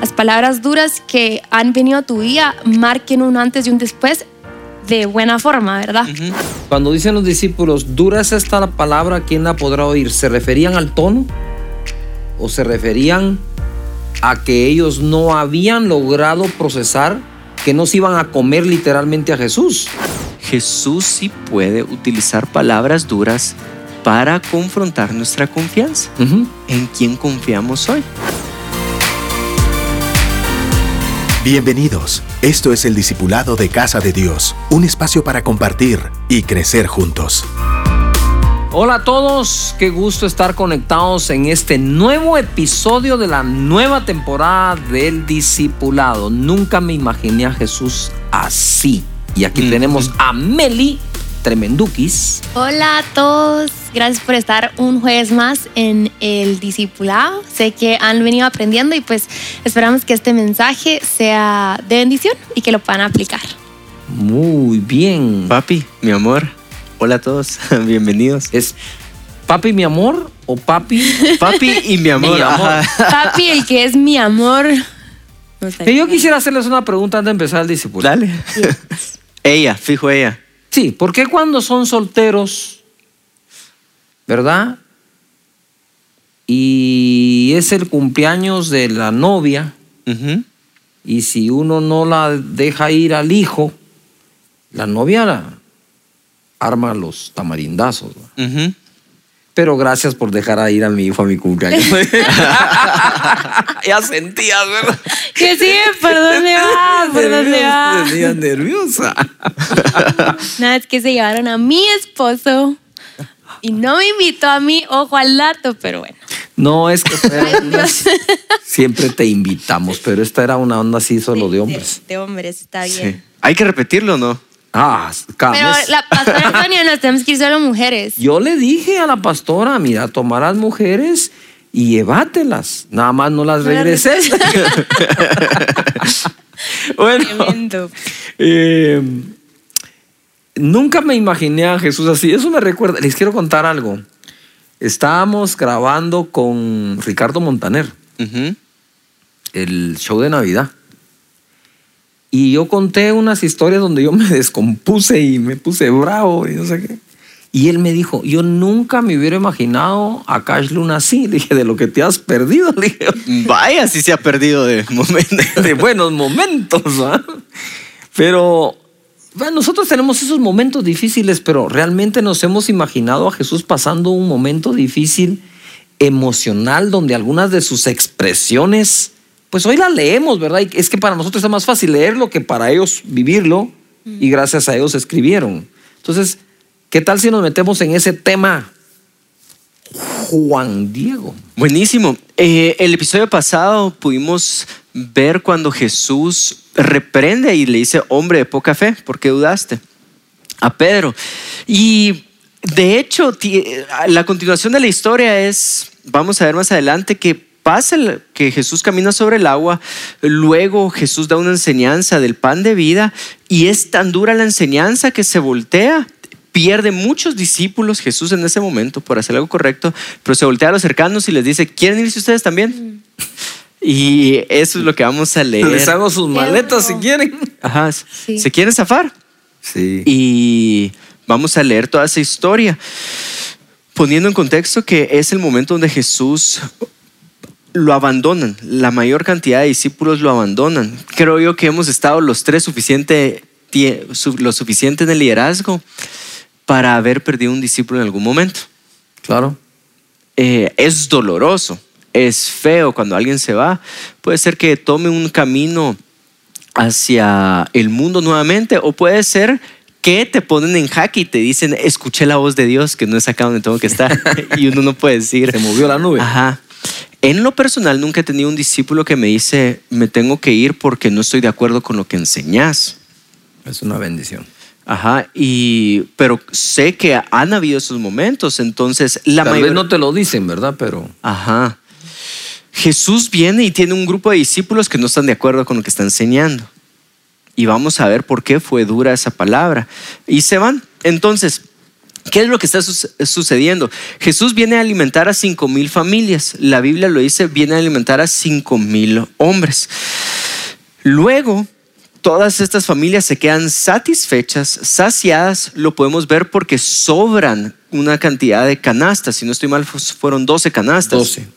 las palabras duras que han venido a tu vida marquen un antes y un después de buena forma, ¿verdad? Cuando dicen los discípulos, dura es esta palabra, ¿quién la podrá oír? ¿Se referían al tono? ¿O se referían a que ellos no habían logrado procesar que no se iban a comer literalmente a Jesús? Jesús sí puede utilizar palabras duras para confrontar nuestra confianza. ¿En quién confiamos hoy? Bienvenidos. Esto es el Discipulado de Casa de Dios, un espacio para compartir y crecer juntos. Hola a todos, qué gusto estar conectados en este nuevo episodio de la nueva temporada del Discipulado. Nunca me imaginé a Jesús así. Y aquí Mm. tenemos a Meli Tremendukis. Hola a todos, gracias por estar un jueves más en el discipulado. Sé que han venido aprendiendo y pues esperamos que este mensaje sea de bendición y que lo puedan aplicar. Muy bien. Papi, mi amor. Hola a todos, bienvenidos. ¿Es papi mi amor o papi? Papi y mi amor. Mi amor. ajá. Papi, el que es mi amor. No sé. Que yo quisiera hacerles una pregunta antes de empezar el discipulado. Dale. ella, fijo ella. Sí, ¿por qué cuando son solteros, verdad? Y es el cumpleaños de la novia, y si uno no la deja ir al hijo, la novia la arma los tamarindazos. Pero gracias por dejar a ir a mi hijo a mi cumpleaños. ya sentías, ¿verdad? Que sí, ¿por dónde va? ¿Por dónde va? Te veías nerviosa. Nada, es que se llevaron a mi esposo y no me invitó a mí, ojo al dato, pero bueno. No, es que fue una- siempre te invitamos, pero esta era una onda así solo de hombres. De, de hombres, está bien. Sí. Hay que repetirlo, ¿no? Ah, cada Pero la pastora Antonia nos tenemos que ir solo mujeres. Yo le dije a la pastora, mira, toma las mujeres y llévatelas. Nada más no las No las regreses. bueno, Tremendo. eh, nunca me imaginé a Jesús así. Eso me recuerda, les quiero contar algo. Estábamos grabando con Ricardo Montaner. El show de Navidad. Y yo conté unas historias donde yo me descompuse y me puse bravo y no sé qué. Y él me dijo, yo nunca me hubiera imaginado a Cash Luna así. Le dije, de lo que te has perdido, le dije, Vaya, si se ha perdido de buenos momentos. ¿va? Pero bueno, nosotros tenemos esos momentos difíciles, pero realmente nos hemos imaginado a Jesús pasando un momento difícil emocional donde algunas de sus expresiones, pues hoy las leemos, ¿verdad? Y es que para nosotros es más fácil leerlo que para ellos vivirlo y gracias a ellos escribieron. Entonces, ¿qué tal si nos metemos en ese tema? Juan Diego. Buenísimo. Eh, el episodio pasado pudimos ver cuando Jesús reprende y le dice, hombre de poca fe, ¿por qué dudaste? A Pedro. Y de hecho, la continuación de la historia es, vamos a ver más adelante, que pasa que Jesús camina sobre el agua, luego Jesús da una enseñanza del pan de vida y es tan dura la enseñanza que se voltea pierde muchos discípulos Jesús en ese momento por hacer algo correcto, pero se voltea a los cercanos y les dice, ¿quieren irse ustedes también? Y eso es lo que vamos a leer. Les hago sus maletas si quieren. Ajá, Sí. ¿se quieren zafar? Sí. Y vamos a leer toda esa historia, poniendo en contexto que es el momento donde Jesús lo abandonan, la mayor cantidad de discípulos lo abandonan. Creo yo que hemos estado los tres suficiente, lo suficiente en el liderazgo para haber perdido un discípulo en algún momento. Claro. Eh, es doloroso, es feo cuando alguien se va. Puede ser que tome un camino hacia el mundo nuevamente o puede ser que te ponen en jaque y te dicen, escuché la voz de Dios, que no es acá donde tengo que estar. y uno no puede decir. Se movió la nube. Ajá. En lo personal nunca he tenido un discípulo que me dice, me tengo que ir porque no estoy de acuerdo con lo que enseñas. Es una bendición. Ajá, y, pero sé que han habido esos momentos, entonces la Tal mayor- vez no te lo dicen, ¿verdad? Pero Ajá. Jesús viene y tiene un grupo de discípulos que no están de acuerdo con lo que está enseñando. Y vamos a ver por qué fue dura esa palabra. Y se van. Entonces, ¿Qué es lo que está sucediendo? Jesús viene a alimentar a cinco mil familias. La Biblia lo dice, viene a alimentar a cinco mil hombres. Luego, todas estas familias se quedan satisfechas, saciadas. Lo podemos ver porque sobran una cantidad de canastas. Si no estoy mal, fueron 12 canastas. 12.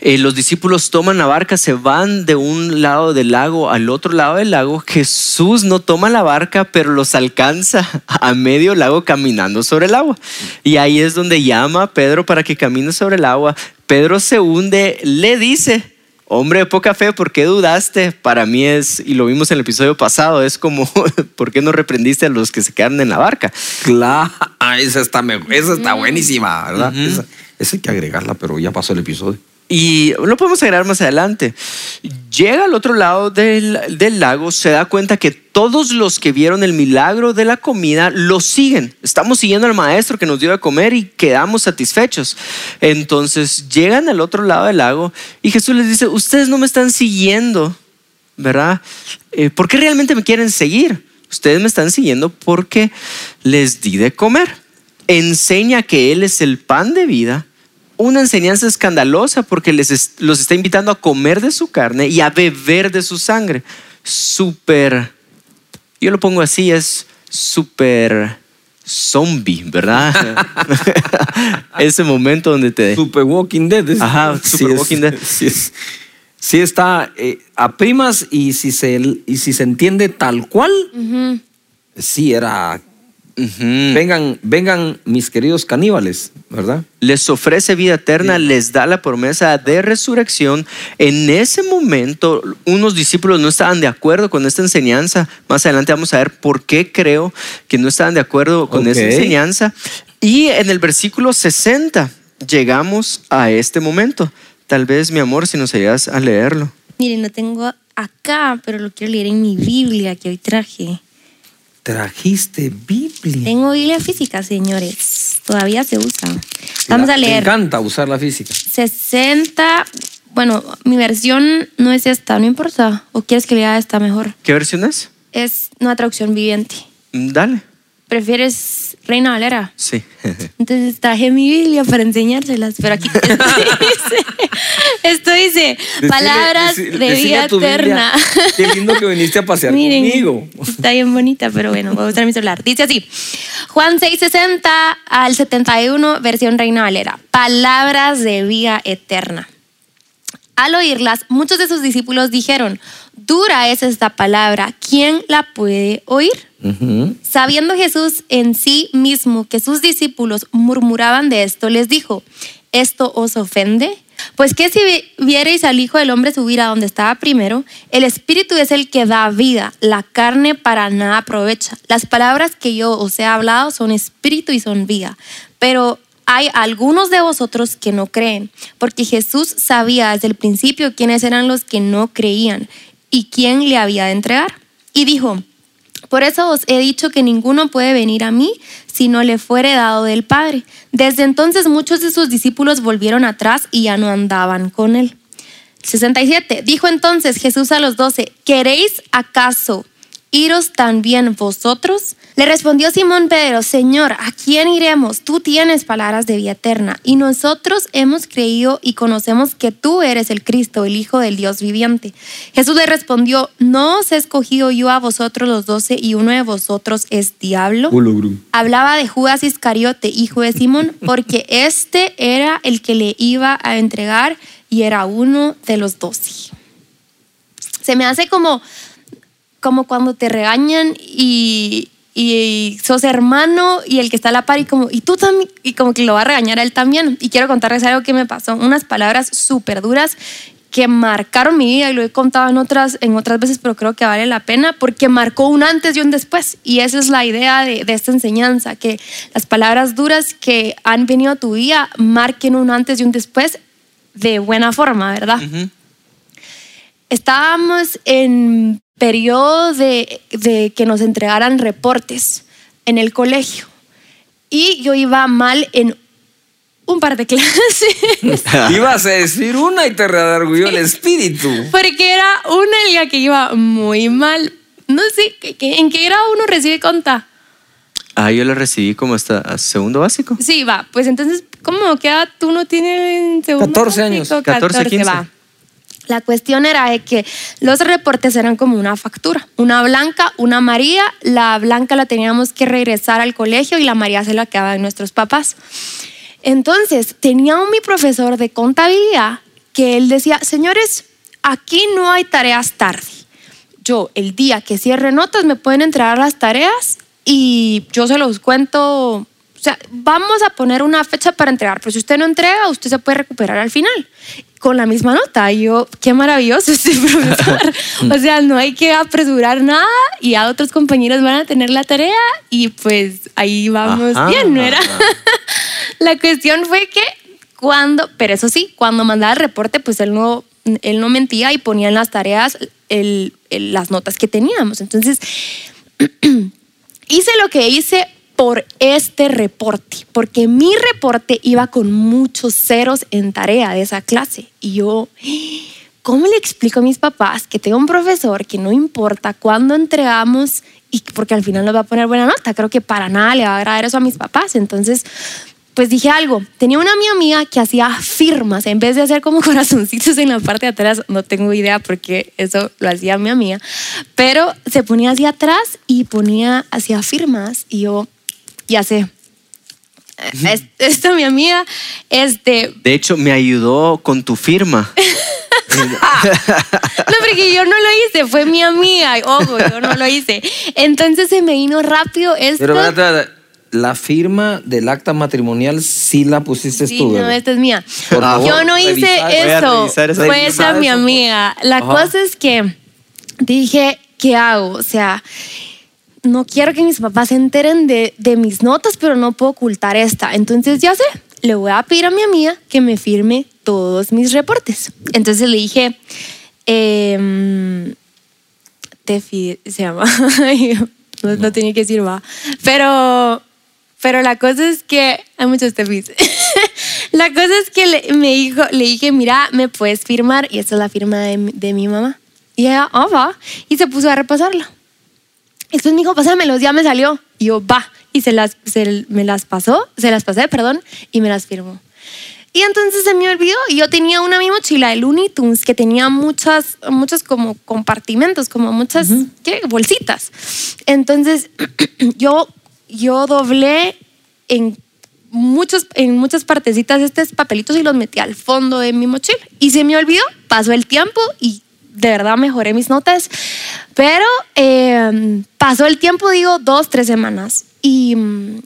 Eh, los discípulos toman la barca, se van de un lado del lago al otro lado del lago. Jesús no toma la barca, pero los alcanza a medio lago caminando sobre el agua. Y ahí es donde llama a Pedro para que camine sobre el agua. Pedro se hunde, le dice, hombre de poca fe, ¿por qué dudaste? Para mí es, y lo vimos en el episodio pasado, es como, ¿por qué no reprendiste a los que se quedaron en la barca? Claro, esa está, esa está buenísima, ¿verdad? esa hay que agregarla, pero ya pasó el episodio. Y lo podemos agregar más adelante. Llega al otro lado del, lago, se da cuenta que todos los que vieron el milagro de la comida lo siguen. Estamos siguiendo al maestro que nos dio a comer y quedamos satisfechos. Entonces llegan al otro lado del lago y Jesús les dice, ustedes no me están siguiendo, ¿verdad? Eh, ¿Por qué realmente me quieren seguir? Ustedes me están siguiendo porque les di de comer. Enseña que Él es el pan de vida una enseñanza escandalosa porque les los está invitando a comer de su carne y a beber de su sangre. Súper, yo lo pongo así, es súper zombie, ¿verdad? Ese momento donde te... Super Walking Dead. Ajá, Super Walking Dead. Sí, está eh, a primas y si, se, y si se entiende tal cual, sí era vengan, vengan mis queridos caníbales, ¿verdad? Les ofrece vida eterna, les da la promesa de resurrección. En ese momento, unos discípulos no estaban de acuerdo con esta enseñanza. Más adelante vamos a ver por qué creo que no estaban de acuerdo con esta enseñanza. Y en el versículo 60 llegamos a este momento. Tal vez, mi amor, si nos ayudas a leerlo. Miren, lo tengo acá, pero lo quiero leer en mi Biblia que hoy traje. Trajiste Biblia. Tengo Biblia física, señores. Todavía se usa. Vamos a leer. Me encanta usar la física. 60. Bueno, mi versión no es esta, no importa. ¿O quieres que lea esta mejor? ¿Qué versión es? Es una traducción viviente. Mm, dale. ¿Prefieres Reina Valera? Sí. Entonces traje mi Biblia para enseñárselas, pero aquí esto dice, palabras de vida eterna. Qué lindo que viniste a pasear conmigo. Está bien bonita, pero bueno, voy a usar mi celular. Dice así, Juan 6:60 al 71, versión Reina Valera, palabras de vida eterna. Al oírlas, muchos de sus discípulos dijeron, dura es esta palabra, ¿quién la puede oír? Sabiendo Jesús en sí mismo que sus discípulos murmuraban de esto, les dijo, ¿esto os ofende? Pues que si vierais al Hijo del Hombre subir a donde estaba primero, el Espíritu es el que da vida, la carne para nada aprovecha. Las palabras que yo os he hablado son espíritu y son vida, pero hay algunos de vosotros que no creen, porque Jesús sabía desde el principio quiénes eran los que no creían y quién le había de entregar. Y dijo, por eso os he dicho que ninguno puede venir a mí si no le fuere dado del Padre. Desde entonces muchos de sus discípulos volvieron atrás y ya no andaban con él. 67. Dijo entonces Jesús a los doce, ¿queréis acaso iros también vosotros? Le respondió Simón Pedro, Señor, ¿a quién iremos? Tú tienes palabras de vida eterna, y nosotros hemos creído y conocemos que tú eres el Cristo, el Hijo del Dios viviente. Jesús le respondió, ¿no os he escogido yo a vosotros los doce y uno de vosotros es diablo? Hablaba de Judas Iscariote, hijo de Simón, porque este era el que le iba a entregar y era uno de los doce. Se me hace como como cuando te regañan y, y sos hermano y el que está a la par y como, y tú también, y como que lo va a regañar a él también. Y quiero contarles algo que me pasó, unas palabras súper duras que marcaron mi vida y lo he contado en otras, en otras veces, pero creo que vale la pena porque marcó un antes y un después. Y esa es la idea de, de esta enseñanza, que las palabras duras que han venido a tu vida marquen un antes y un después de buena forma, ¿verdad? Estábamos en periodo de, que nos entregaran reportes en el colegio. Y yo iba mal en un par de clases. Ibas a decir una y te redarguyó el espíritu. Porque era una en la que iba muy mal. No sé, ¿en qué grado uno recibe conta? Ah, yo la recibí como hasta segundo básico. Sí, va. Pues entonces, ¿cómo? ¿Qué edad tú no tienes en segundo 14 años. básico? 14, 15. va. La cuestión era de que los reportes eran como una factura, una blanca, una amarilla. La blanca la teníamos que regresar al colegio y la amarilla se la quedaban nuestros papás. Entonces, tenía un mi profesor de contabilidad que él decía, señores, aquí no hay tareas tarde. Yo, el día que cierre notas, me pueden entregar las tareas y yo se los cuento. O sea, vamos a poner una fecha para entregar, pero si usted no entrega, usted se puede recuperar al final con la misma nota. Y yo, qué maravilloso este profesor. o sea, no hay que apresurar nada y ya otros compañeros van a tener la tarea y pues ahí vamos Ajá. bien, ¿no era? la cuestión fue que cuando, pero eso sí, cuando mandaba el reporte, pues él no, él no mentía y ponía en las tareas el- el- las notas que teníamos. Entonces, hice lo que hice por este reporte, porque mi reporte iba con muchos ceros en tarea de esa clase. Y yo, ¿cómo le explico a mis papás que tengo un profesor que no importa cuándo entregamos y porque al final nos va a poner buena nota? Creo que para nada le va a agradar eso a mis papás. Entonces, pues dije algo. Tenía una mi amiga que hacía firmas en vez de hacer como corazoncitos en la parte de atrás. No tengo idea porque eso lo hacía mi amiga. Pero se ponía hacia atrás y ponía, hacía firmas. Y yo, ya sé. Es- Esta mi amiga, este, De hecho, me ayudó con tu firma. No, porque yo no lo hice, fue mi amiga. Ojo, yo no lo hice. Entonces se me vino rápido esto. Pero espérate, la firma del acta matrimonial sí la pusiste Sí, tú, no, esta es mía. Favor, yo no hice eso. Fue esa mi amiga. La Ajá. cosa es que dije, ¿qué hago? O sea, no quiero que mis papás se enteren de, de mis notas, pero no puedo ocultar esta. Entonces ya sé, le voy a pedir a mi amiga que me firme todos mis reportes. Entonces le dije, em, Tefi se llama. no, no tenía que decir va. Pero, pero la cosa es que hay muchos Tefis. la cosa es que le, me dijo, le dije, mira, me puedes firmar y esta es la firma de, mi- de mi mamá. Y ella, ah, va. Y se puso a repasarla. Después me dijo, pásamelos, ya me salió. Y yo, va. Y se las, se- me las pasó, se las pasé, perdón, y me las firmó. Y entonces se me olvidó. Y yo tenía una mi mochila de Looney Tunes que tenía muchas, muchos como compartimentos, como muchas ¿qué? bolsitas. Entonces yo, yo doblé en, muchos, en muchas partecitas estos papelitos y los metí al fondo de mi mochila. Y se me olvidó, pasó el tiempo y de verdad mejoré mis notas. Pero eh, pasó el tiempo, digo, dos, tres semanas. Y mm,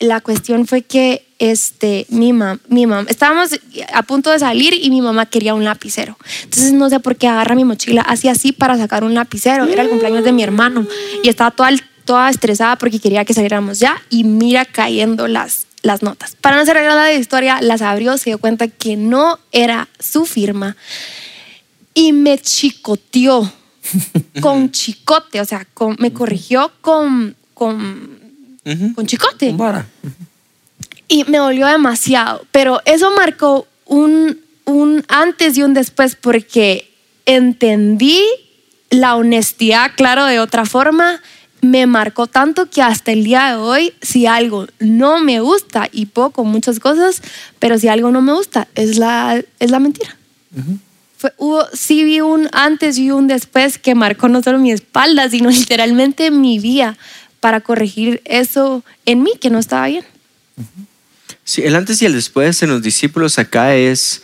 la cuestión fue que este, mi mamá, mi mamá, estábamos a punto de salir y mi mamá quería un lapicero. Entonces no sé por qué agarra mi mochila, hacía así para sacar un lapicero. Era el cumpleaños de mi hermano y estaba toda, toda estresada porque quería que saliéramos ya y mira cayendo las, las notas. Para no hacer la historia, las abrió, se dio cuenta que no era su firma y me chicoteó con chicote, o sea, con- me corrigió con, con, chicote. Con vara. Y me dolió demasiado, pero eso marcó un, un antes y un después porque entendí la honestidad, claro, de otra forma. Me marcó tanto que hasta el día de hoy, si algo no me gusta, y puedo con muchas cosas, pero si algo no me gusta, es la, es la mentira. Fue, hubo, sí vi un antes y un después que marcó no solo mi espalda, sino literalmente mi vida para corregir eso en mí que no estaba bien. Sí, el antes y el después en los discípulos acá es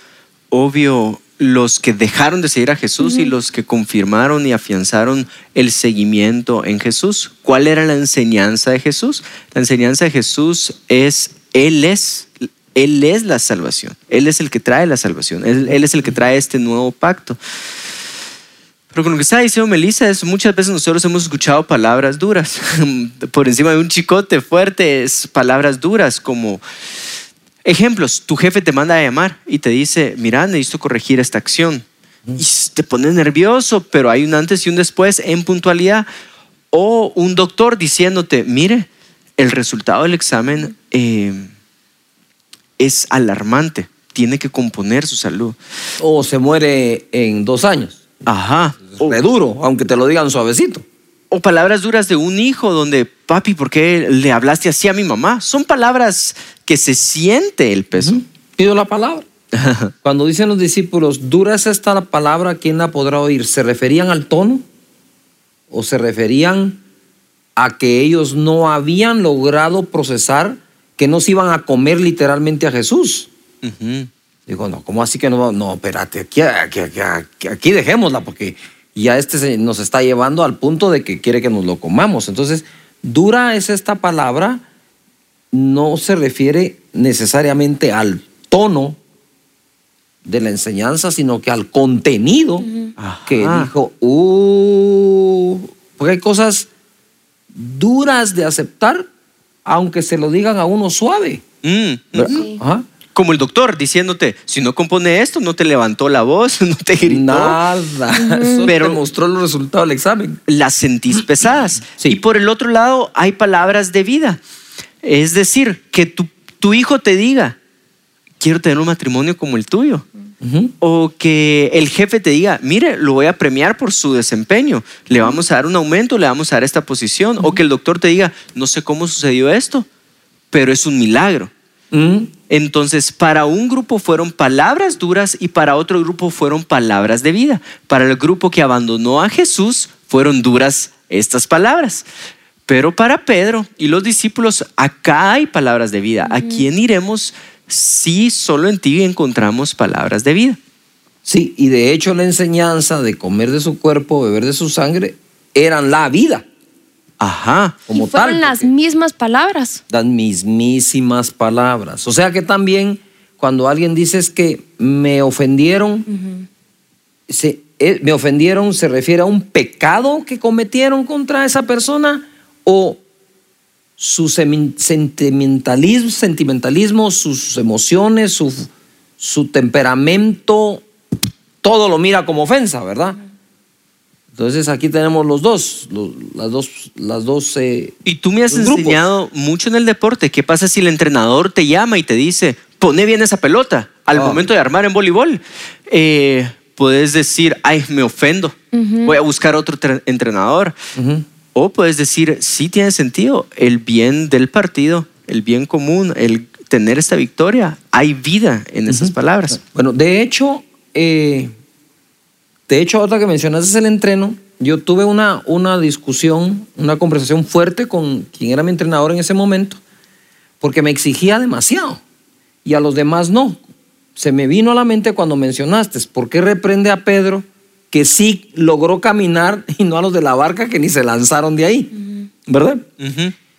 obvio los que dejaron de seguir a Jesús y los que confirmaron y afianzaron el seguimiento en Jesús. ¿Cuál era la enseñanza de Jesús? La enseñanza de Jesús es, Él es, Él es la salvación. Él es el que trae la salvación. Él, es el que trae este nuevo pacto. Pero con lo que está diciendo Melissa muchas veces nosotros hemos escuchado palabras duras por encima de un chicote fuerte, es palabras duras como ejemplos. Tu jefe te manda a llamar y te dice, mira, necesito corregir esta acción. Y te pones nervioso, pero hay un antes y un después en puntualidad. O un doctor diciéndote, mire, el resultado del examen eh, es alarmante, tiene que componer su salud. O se muere en dos años. Ajá. Re duro, aunque te lo digan suavecito. o palabras duras de un hijo donde, papi, ¿por qué le hablaste así a mi mamá? Son palabras que se siente el peso. Pido la palabra. Cuando dicen los discípulos, dura es esta la palabra, ¿quién la podrá oír? ¿Se referían al tono? ¿O se referían a que ellos no habían logrado procesar que no se iban a comer literalmente a Jesús? Digo, no, ¿cómo así que no? No, espérate, aquí, aquí, aquí- aquí dejémosla porque ya este se- nos está llevando al punto de que quiere que nos lo comamos. Entonces, dura es esta palabra, no se refiere necesariamente al tono de la enseñanza, sino que al contenido que Ajá. dijo, uh, porque hay cosas duras de aceptar, aunque se lo digan a uno suave. Mm. Ajá. Como el doctor diciéndote, si no compone esto, no te levantó la voz, no te gritó. Nada. Pero- te mostró los resultados del examen. las sentís pesadas. Sí. Y por el otro lado hay palabras de vida. Es decir, que tu, tu hijo te diga, quiero tener un matrimonio como el tuyo. O que el jefe te diga, mire, lo voy a premiar por su desempeño, le vamos a dar un aumento, le vamos a dar esta posición. O que el doctor te diga, no sé cómo sucedió esto, pero es un milagro. Entonces, para un grupo fueron palabras duras y para otro grupo fueron palabras de vida. Para el grupo que abandonó a Jesús fueron duras estas palabras. Pero para Pedro y los discípulos, acá hay palabras de vida. ¿A quién iremos si solo en ti encontramos palabras de vida? Sí, y de hecho la enseñanza de comer de su cuerpo, beber de su sangre, eran la vida Ajá. como y fueron tal. las mismas palabras. Las mismísimas palabras. O sea que también cuando alguien dice es que me ofendieron, se- eh, me ofendieron se refiere a un pecado que cometieron contra esa persona o su sentimentalismo, sentimentalismo sus emociones, su, su temperamento, todo lo mira como ofensa, ¿verdad? Entonces aquí tenemos los dos, los- las dos, las dos eh, Y tú me has grupos. enseñado mucho en el deporte. ¿Qué pasa si el entrenador te llama y te dice, pone bien esa pelota al Ah. momento de armar en voleibol? Eh, puedes decir, ay, me ofendo, voy a buscar otro tre- entrenador. Ujú. O puedes decir, sí tiene sentido, el bien del partido, el bien común, el tener esta victoria, hay vida en esas palabras. Bueno, de hecho, eh, de hecho, otra que mencionaste es el entreno. Yo tuve una, una discusión, una conversación fuerte con quien era mi entrenador en ese momento, porque me exigía demasiado y a los demás no. Se me vino a la mente cuando mencionaste, ¿por qué reprende a Pedro que sí logró caminar y no a los de la barca que ni se lanzaron de ahí? ¿Verdad?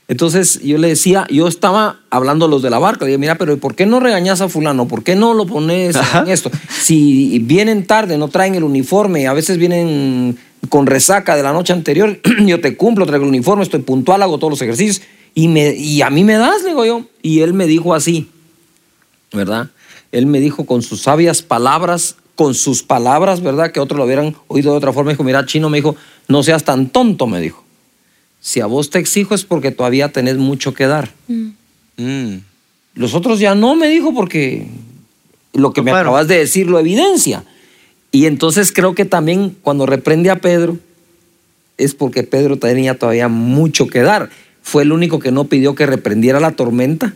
Entonces yo le decía, yo estaba hablando a los de la barca, le dije, mira, pero ¿por qué no regañas a fulano? ¿Por qué no lo pones Ajá. en esto? Si vienen tarde, no traen el uniforme, a veces vienen con resaca de la noche anterior, yo te cumplo, traigo el uniforme, estoy puntual, hago todos los ejercicios y, me, y a mí me das, le digo yo. Y él me dijo así, ¿verdad? Él me dijo con sus sabias palabras, con sus palabras, ¿verdad? Que otros lo hubieran oído de otra forma. Dijo, mira, chino, me dijo, no seas tan tonto, me dijo. Si a vos te exijo es porque todavía tenés mucho que dar. Mm. Los otros ya no, me dijo, porque lo que me Claro. acabas de decir lo evidencia. Y entonces creo que también cuando reprende a Pedro es porque Pedro tenía todavía mucho que dar. Fue el único que no pidió que reprendiera la tormenta,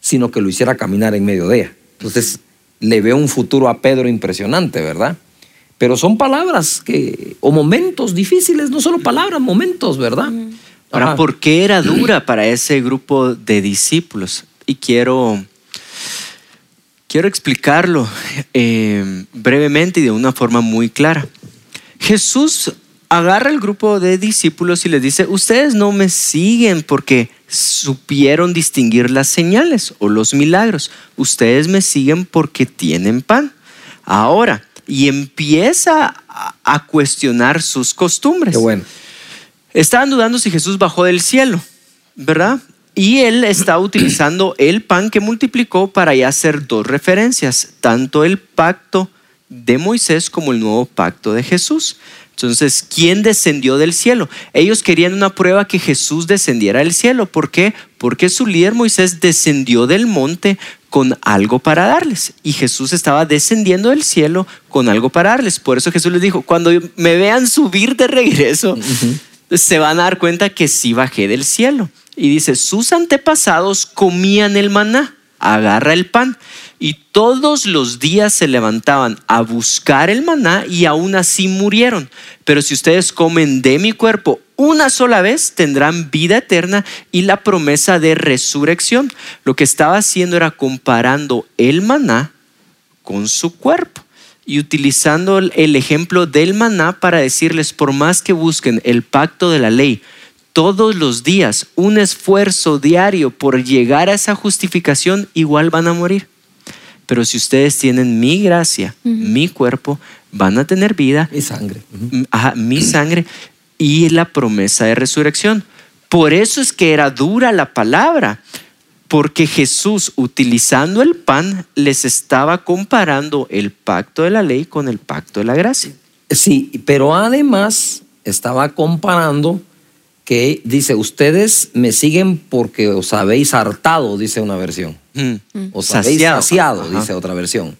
sino que lo hiciera caminar en medio de ella. Entonces le veo un futuro a Pedro impresionante, ¿verdad? Pero son palabras que, o momentos difíciles, no solo palabras, momentos, ¿verdad? Ahora, Ajá. ¿por qué era dura para ese grupo de discípulos? Y quiero, quiero explicarlo eh, brevemente y de una forma muy clara. Jesús agarra el grupo de discípulos y les dice, ustedes no me siguen porque supieron distinguir las señales o los milagros. Ustedes me siguen porque tienen pan. Ahora, y empieza a, a cuestionar sus costumbres. Qué bueno. Estaban dudando si Jesús bajó del cielo, ¿verdad? Y él está utilizando el pan que multiplicó para ya hacer dos referencias, tanto el pacto de Moisés como el nuevo pacto de Jesús. Entonces, ¿quién descendió del cielo? Ellos querían una prueba que Jesús descendiera del cielo. ¿Por qué? Porque su líder Moisés descendió del monte con algo para darles. Y Jesús estaba descendiendo del cielo con algo para darles. Por eso Jesús les dijo, cuando me vean subir de regreso, se van a dar cuenta que sí bajé del cielo. Y dice, sus antepasados comían el maná, agarra el pan. Y todos los días se levantaban a buscar el maná y aún así murieron. Pero si ustedes comen de mi cuerpo una sola vez, tendrán vida eterna y la promesa de resurrección. Lo que estaba haciendo era comparando el maná con su cuerpo y utilizando el ejemplo del maná para decirles, por más que busquen el pacto de la ley, todos los días, un esfuerzo diario por llegar a esa justificación, igual van a morir. Pero si ustedes tienen mi gracia, mi cuerpo, van a tener vida. Mi sangre. mi sangre y la promesa de resurrección. Por eso es que era dura la palabra, porque Jesús, utilizando el pan, les estaba comparando el pacto de la ley con el pacto de la gracia. Sí, pero además estaba comparando que dice, ustedes me siguen porque os habéis hartado, dice una versión. Mm. Os habéis saciado, dice otra versión.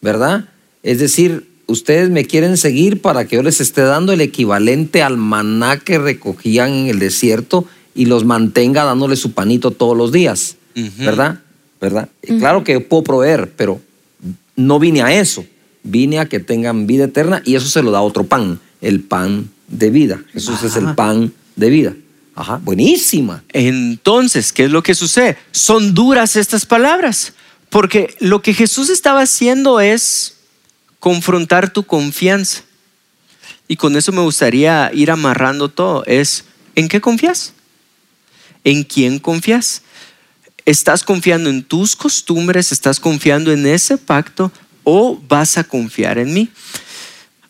¿Verdad? Es decir, ustedes me quieren seguir para que yo les esté dando el equivalente al maná que recogían en el desierto y los mantenga dándole su panito todos los días. ¿Verdad? ¿Verdad? Claro que puedo proveer, pero no vine a eso. Vine a que tengan vida eterna y eso se lo da otro pan, el pan de vida. Jesús es el pan de vida. Ajá, buenísima. Entonces, ¿qué es lo que sucede? Son duras estas palabras, porque lo que Jesús estaba haciendo es confrontar tu confianza. Y con eso me gustaría ir amarrando todo. Es, ¿en qué confías? ¿En quién confías? ¿Estás confiando en tus costumbres? ¿Estás confiando en ese pacto? ¿O vas a confiar en mí?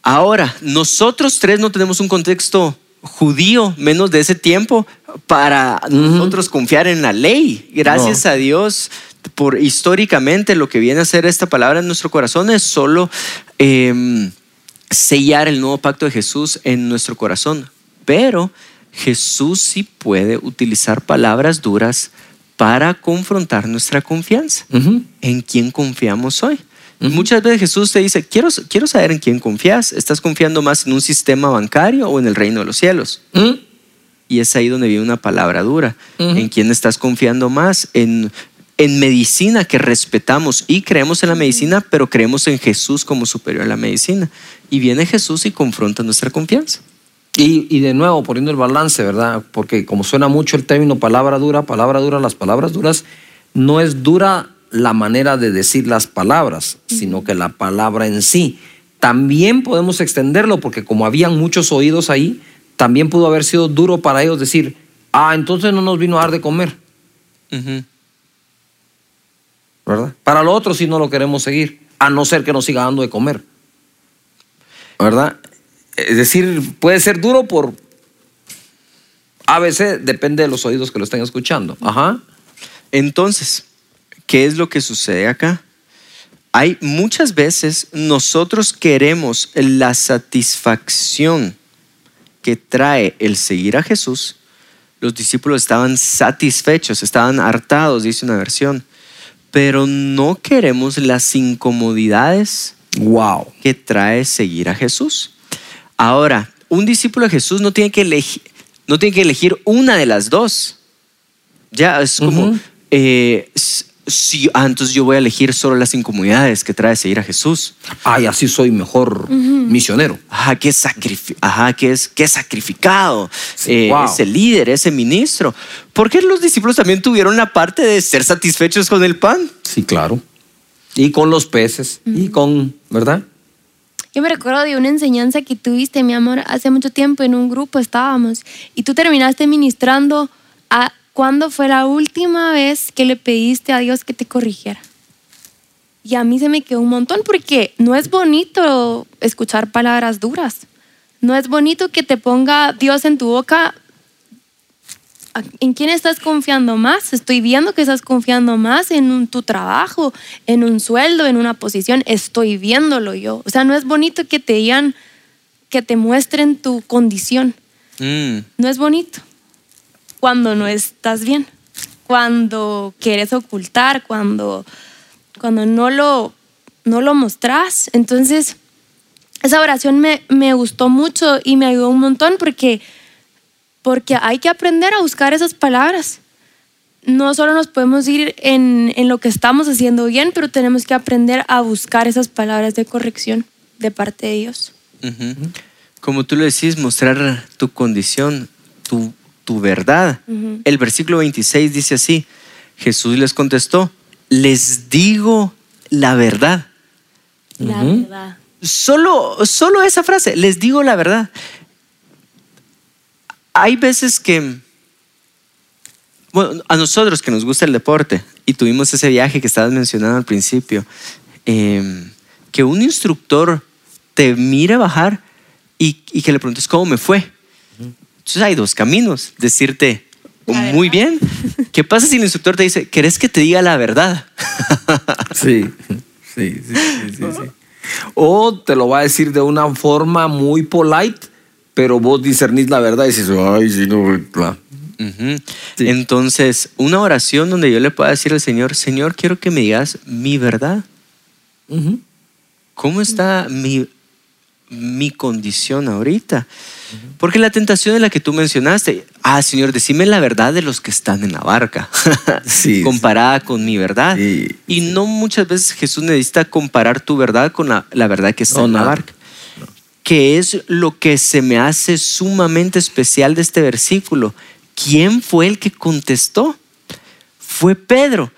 Ahora, nosotros tres no tenemos un contexto judío, menos de ese tiempo, para nosotros confiar en la ley. Gracias a Dios por históricamente lo que viene a ser esta palabra en nuestro corazón es solo em, sellar el nuevo pacto de Jesús en nuestro corazón. Pero Jesús sí puede utilizar palabras duras para confrontar nuestra confianza. ¿En quién confiamos hoy? Muchas veces Jesús te dice, quiero, quiero saber en quién confías. ¿Estás confiando más en un sistema bancario o en el reino de los cielos? Y es ahí donde viene una palabra dura. ¿En quién estás confiando más? En, en medicina que respetamos y creemos en la medicina, pero creemos en Jesús como superior a la medicina. Y viene Jesús y confronta nuestra confianza. Y, y, de nuevo, poniendo el balance, ¿verdad? Porque como suena mucho el término palabra dura, palabra dura, las palabras duras, no es dura la manera de decir las palabras, sino que la palabra en sí. También podemos extenderlo porque como habían muchos oídos ahí, también pudo haber sido duro para ellos decir, ah, entonces no nos vino a dar de comer. ¿Verdad? Para lo otro sí no lo queremos seguir, a no ser que nos siga dando de comer. ¿Verdad? Es decir, puede ser duro por ABC, depende de los oídos que lo estén escuchando. Ajá. Entonces, ¿Qué es lo que sucede acá? Hay muchas veces nosotros queremos la satisfacción que trae el seguir a Jesús. Los discípulos estaban satisfechos, estaban hartados, dice una versión, pero no queremos las incomodidades wow. que trae seguir a Jesús. Ahora, un discípulo de Jesús no tiene que elegir, no tiene que elegir una de las dos. Ya es como, si ah, entonces yo voy a elegir solo las incomodidades que trae seguir a Jesús. Ay, así soy mejor misionero. Ajá, qué, Ajá, qué es, qué sacrificado eh, ese líder, ese ministro. Porque los discípulos también tuvieron la parte de ser satisfechos con el pan. Sí, claro. Y con los peces, y con, ¿verdad? Yo me recuerdo de una enseñanza que tuviste, mi amor, hace mucho tiempo en un grupo estábamos y tú terminaste ministrando a ¿Cuándo fue la última vez que le pediste a Dios que te corrigiera? Y a mí se me quedó un montón porque no es bonito escuchar palabras duras. No es bonito que te ponga Dios en tu boca. ¿En quién estás confiando más? Estoy viendo que estás confiando más en tu trabajo, en un sueldo, en una posición. Estoy viéndolo yo. O sea, no es bonito que te digan, que te muestren tu condición. Mm. No es bonito cuando no estás bien, cuando quieres ocultar, cuando, cuando no, lo, no lo mostras. Entonces, esa oración me, me gustó mucho y me ayudó un montón porque porque hay que aprender a buscar esas palabras. No solo nos podemos ir en, en lo que estamos haciendo bien, pero tenemos que aprender a buscar esas palabras de corrección de parte de Dios. Ujú. Como tú lo decís, mostrar tu condición, tu, tu verdad. El versículo 26 dice así, Jesús les contestó, les digo la verdad. La verdad. Solo, solo esa frase, les digo la verdad. Hay veces que, bueno, a nosotros que nos gusta el deporte y tuvimos ese viaje que estabas mencionando al principio, eh, que un instructor te mire bajar y, y que le preguntes cómo me fue. Entonces hay dos caminos, decirte La muy bien. ¿Qué pasa si el instructor te dice, ¿querés que te diga la verdad? Sí, sí, sí, sí, sí, sí. O te lo va a decir de una forma muy polite, pero vos discernís la verdad y dices, ay, sí, no. Sí. Entonces, una oración donde yo le pueda decir al Señor, Señor, quiero que me digas mi verdad. ¿Cómo está mi, mi condición ahorita? Porque la tentación es la que tú mencionaste, ah, Señor, decime la verdad de los que están en la barca, Sí, comparada con mi verdad. Sí, y no muchas veces Jesús necesita comparar tu verdad con la, la verdad que está No, en la barca. Que es lo que se me hace sumamente especial de este versículo. ¿Quién fue el que contestó? Fue Pedro.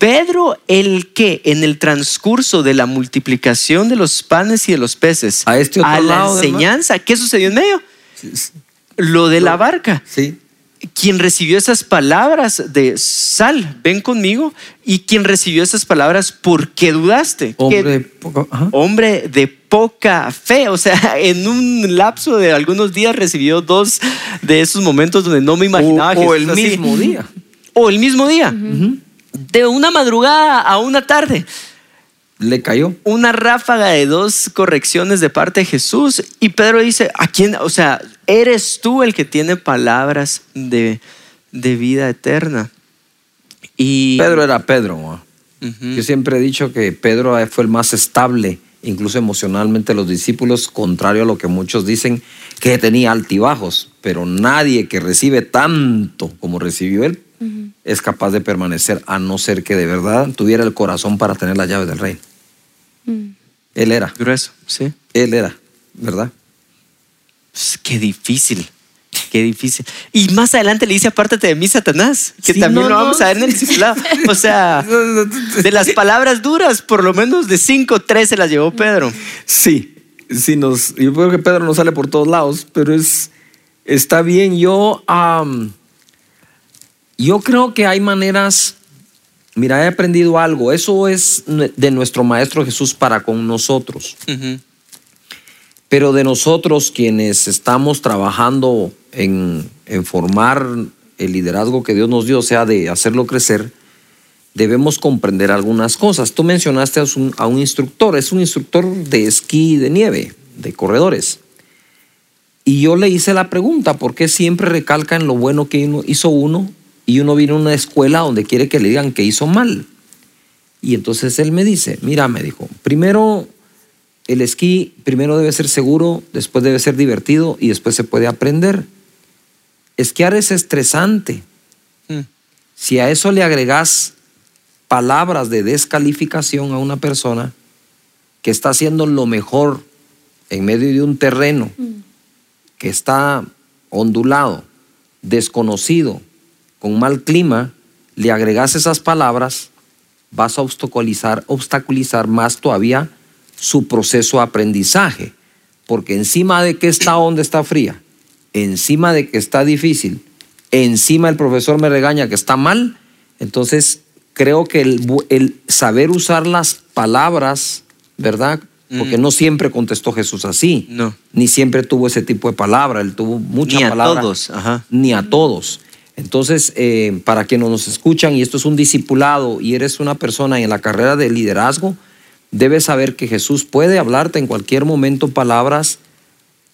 Pedro el que en el transcurso de la multiplicación de los panes y de los peces A este otro la lado enseñanza, ¿qué sucedió en medio? Lo de la barca Sí. quien recibió esas palabras de sal, ven conmigo, y quien recibió esas palabras, ¿por qué dudaste? Hombre, Que- poco- ajá. hombre de poca fe, o sea, en un lapso de algunos días recibió dos de esos momentos donde no me imaginaba o, o Jesús el así. mismo día. O el mismo día, de una madrugada a una tarde Le cayó. una ráfaga de dos correcciones de parte de Jesús y Pedro dice, ¿a quién? O sea, eres tú el que tiene palabras de, de vida eterna. Y Pedro era Pedro. Yo siempre he dicho que Pedro fue el más estable, incluso emocionalmente, los discípulos, contrario a lo que muchos dicen, que tenía altibajos, pero nadie que recibe tanto como recibió él es capaz de permanecer, a no ser que de verdad tuviera el corazón para tener las llaves del reino. Mm. Él era, grueso, sí. él era, ¿verdad? Pues, qué difícil, qué difícil. Y más adelante le dice, apártate de mí, Satanás, que Sí, también no, lo no, vamos a ver en el discipulado. O sea, de las palabras duras, por lo menos de cinco, tres se las llevó Pedro. Sí, sí nos, yo creo que Pedro no sale por todos lados, pero es, está bien. Yo, yo creo que hay maneras, mira, he aprendido algo, eso es de nuestro Maestro Jesús para con nosotros, Ujú. pero de nosotros quienes estamos trabajando en, en formar el liderazgo que Dios nos dio, o sea, de hacerlo crecer, debemos comprender algunas cosas. Tú mencionaste a un, a un instructor, es un instructor de esquí de nieve, de corredores. Y yo le hice la pregunta, ¿por qué siempre recalca en lo bueno que hizo uno y uno viene a una escuela donde quiere que le digan que hizo mal? Y entonces él me dice, mira, me dijo, primero el esquí, primero debe ser seguro, después debe ser divertido y después se puede aprender. Esquiar es estresante. Mm. Si a eso le agregas palabras de descalificación a una persona que está haciendo lo mejor en medio de un terreno que está ondulado, desconocido, con mal clima, le agregas esas palabras, vas a obstaculizar, obstaculizar más todavía su proceso de aprendizaje. Porque encima de que está onda está fría, encima de que está difícil, encima el profesor me regaña que está mal, entonces creo que el, saber usar las palabras, ¿verdad? Porque Mm. no siempre contestó Jesús así, No. ni siempre tuvo ese tipo de palabra, él tuvo mucha Ni a palabra todos, ajá. ni a todos. Entonces, eh, para quienes nos escuchan, y esto es un discipulado, y eres una persona en la carrera de liderazgo, debes saber que Jesús puede hablarte en cualquier momento palabras,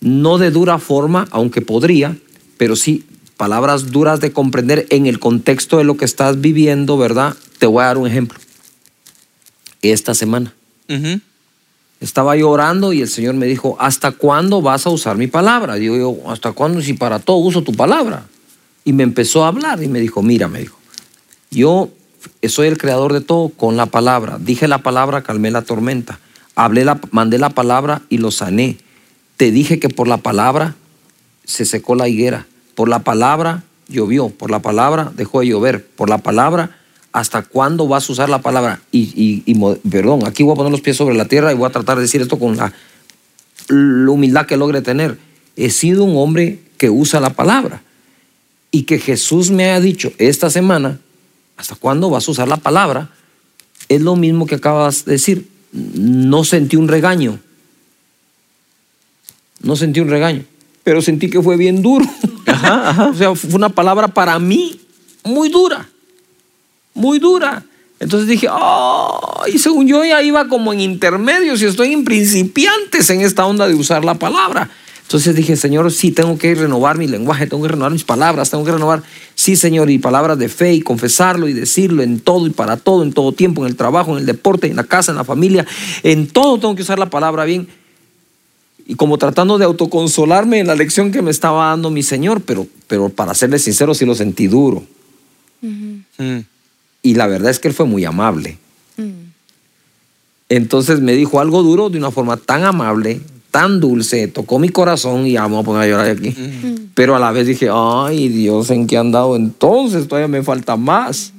no de dura forma, aunque podría, pero sí palabras duras de comprender en el contexto de lo que estás viviendo, ¿verdad? Te voy a dar un ejemplo. Esta semana. Estaba yo orando y el Señor me dijo, ¿hasta cuándo vas a usar mi palabra? Digo yo, ¿hasta cuándo si para todo uso tu palabra? Y me empezó a hablar y me dijo, mira, me dijo, yo soy el creador de todo con la palabra. Dije la palabra, calmé la tormenta. Hablé la, mandé la palabra y lo sané. Te dije que por la palabra se secó la higuera. Por la palabra llovió. Por la palabra dejó de llover. Por la palabra, ¿hasta cuándo vas a usar la palabra? Y, perdón, aquí voy a poner los pies sobre la tierra y voy a tratar de decir esto con la, la humildad que logre tener. He sido un hombre que usa la palabra. Y que Jesús me ha dicho esta semana, ¿hasta cuándo vas a usar la palabra? Es lo mismo que acabas de decir. No sentí un regaño. No sentí un regaño. Pero sentí que fue bien duro. o sea, fue una palabra para mí muy dura. Muy dura. Entonces dije, oh, y según yo ya iba como en intermedios y estoy en principiantes en esta onda de usar la palabra. Entonces dije, Señor, sí, tengo que renovar mi lenguaje, tengo que renovar mis palabras, tengo que renovar, sí, Señor, y palabras de fe y confesarlo y decirlo en todo y para todo, en todo tiempo, en el trabajo, en el deporte, en la casa, en la familia, en todo tengo que usar la palabra bien. Y como tratando de autoconsolarme en la lección que me estaba dando mi Señor, pero, pero para serle sincero, sí lo sentí duro. Mm. Y la verdad es que Él fue muy amable. Mm. Entonces me dijo algo duro de una forma tan amable, tan dulce, tocó mi corazón y ya vamos a poner a llorar aquí. Pero a la vez dije, ay Dios, ¿en qué han dado entonces? Todavía me falta más.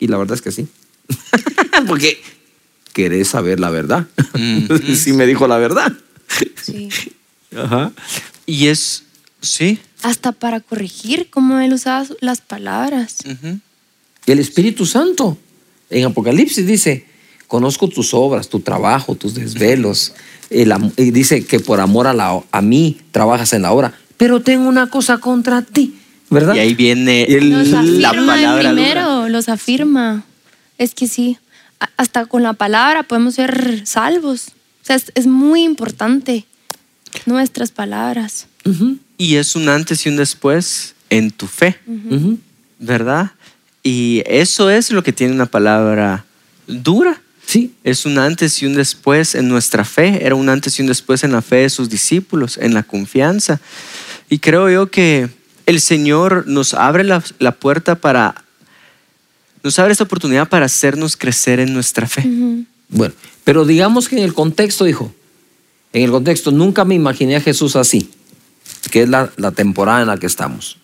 Y la verdad es que sí. Porque querés saber la verdad. sí me dijo la verdad. Sí. Ajá. Y es, sí. Hasta para corregir cómo él usaba las palabras. El Espíritu Santo en Apocalipsis dice, conozco tus obras, tu trabajo, tus desvelos y dice que por amor a, la, a mí trabajas en la obra, pero tengo una cosa contra ti, ¿verdad? Y ahí viene la palabra. Primero, los afirma. Es que sí, hasta con la palabra podemos ser salvos. O sea, es, muy importante nuestras palabras. Y es un antes y un después en tu fe, ¿verdad? Y eso es lo que tiene una palabra dura. Sí. Es un antes y un después en nuestra fe, era un antes y un después en la fe de sus discípulos, en la confianza. Y creo yo que el Señor nos abre la, puerta para, nos abre esta oportunidad para hacernos crecer en nuestra fe. Bueno, pero digamos que en el contexto, hijo, en el contexto, nunca me imaginé a Jesús así, que es la, la temporada en la que estamos.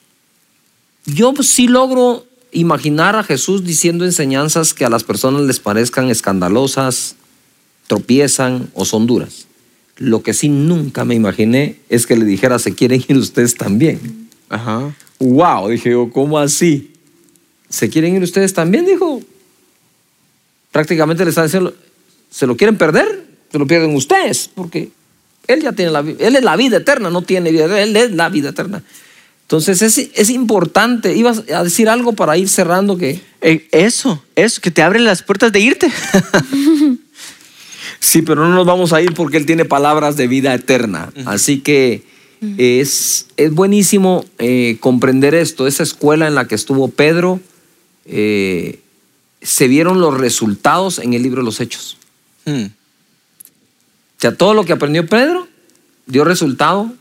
Yo sí logro imaginar a Jesús diciendo enseñanzas que a las personas les parezcan escandalosas, tropiezan o son duras. Lo que sí nunca me imaginé es que le dijera, se quieren ir ustedes también. Ajá. Wow, dije yo, ¿cómo así? ¿Se quieren ir ustedes también? Dijo. Prácticamente le está diciendo, ¿se lo quieren perder? Se lo pierden ustedes, porque él ya tiene la vida, él es la vida eterna, no tiene vida, él es la vida eterna. Entonces es, importante. Ibas a decir algo para ir cerrando que... Eh, eso, eso, que te abren las puertas de irte. sí, pero no nos vamos a ir porque Él tiene palabras de vida eterna. Así que es, es buenísimo eh, comprender esto. Esa escuela en la que estuvo Pedro, eh, se vieron los resultados en el libro de los Hechos. Hmm. O sea, todo lo que aprendió Pedro dio resultado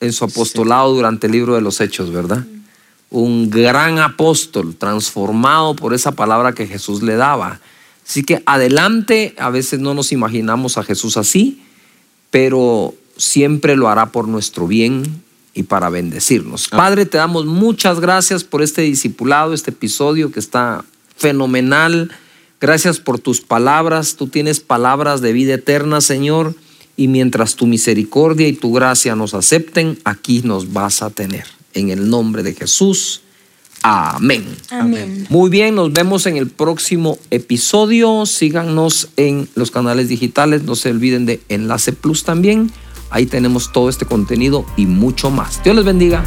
en su apostolado durante el libro de los Hechos, ¿verdad? Un gran apóstol transformado por esa palabra que Jesús le daba. Así que adelante, a veces no nos imaginamos a Jesús así, pero siempre lo hará por nuestro bien y para bendecirnos. Ah. Padre, te damos muchas gracias por este discipulado, este episodio que está fenomenal. Gracias por tus palabras. Tú tienes palabras de vida eterna, Señor y mientras tu misericordia y tu gracia nos acepten, aquí nos vas a tener. En el nombre de Jesús. Amén. Amén. Muy bien, nos vemos en el próximo episodio. Síganos en los canales digitales. No se olviden de Enlace Plus también. Ahí tenemos todo este contenido y mucho más. Dios les bendiga.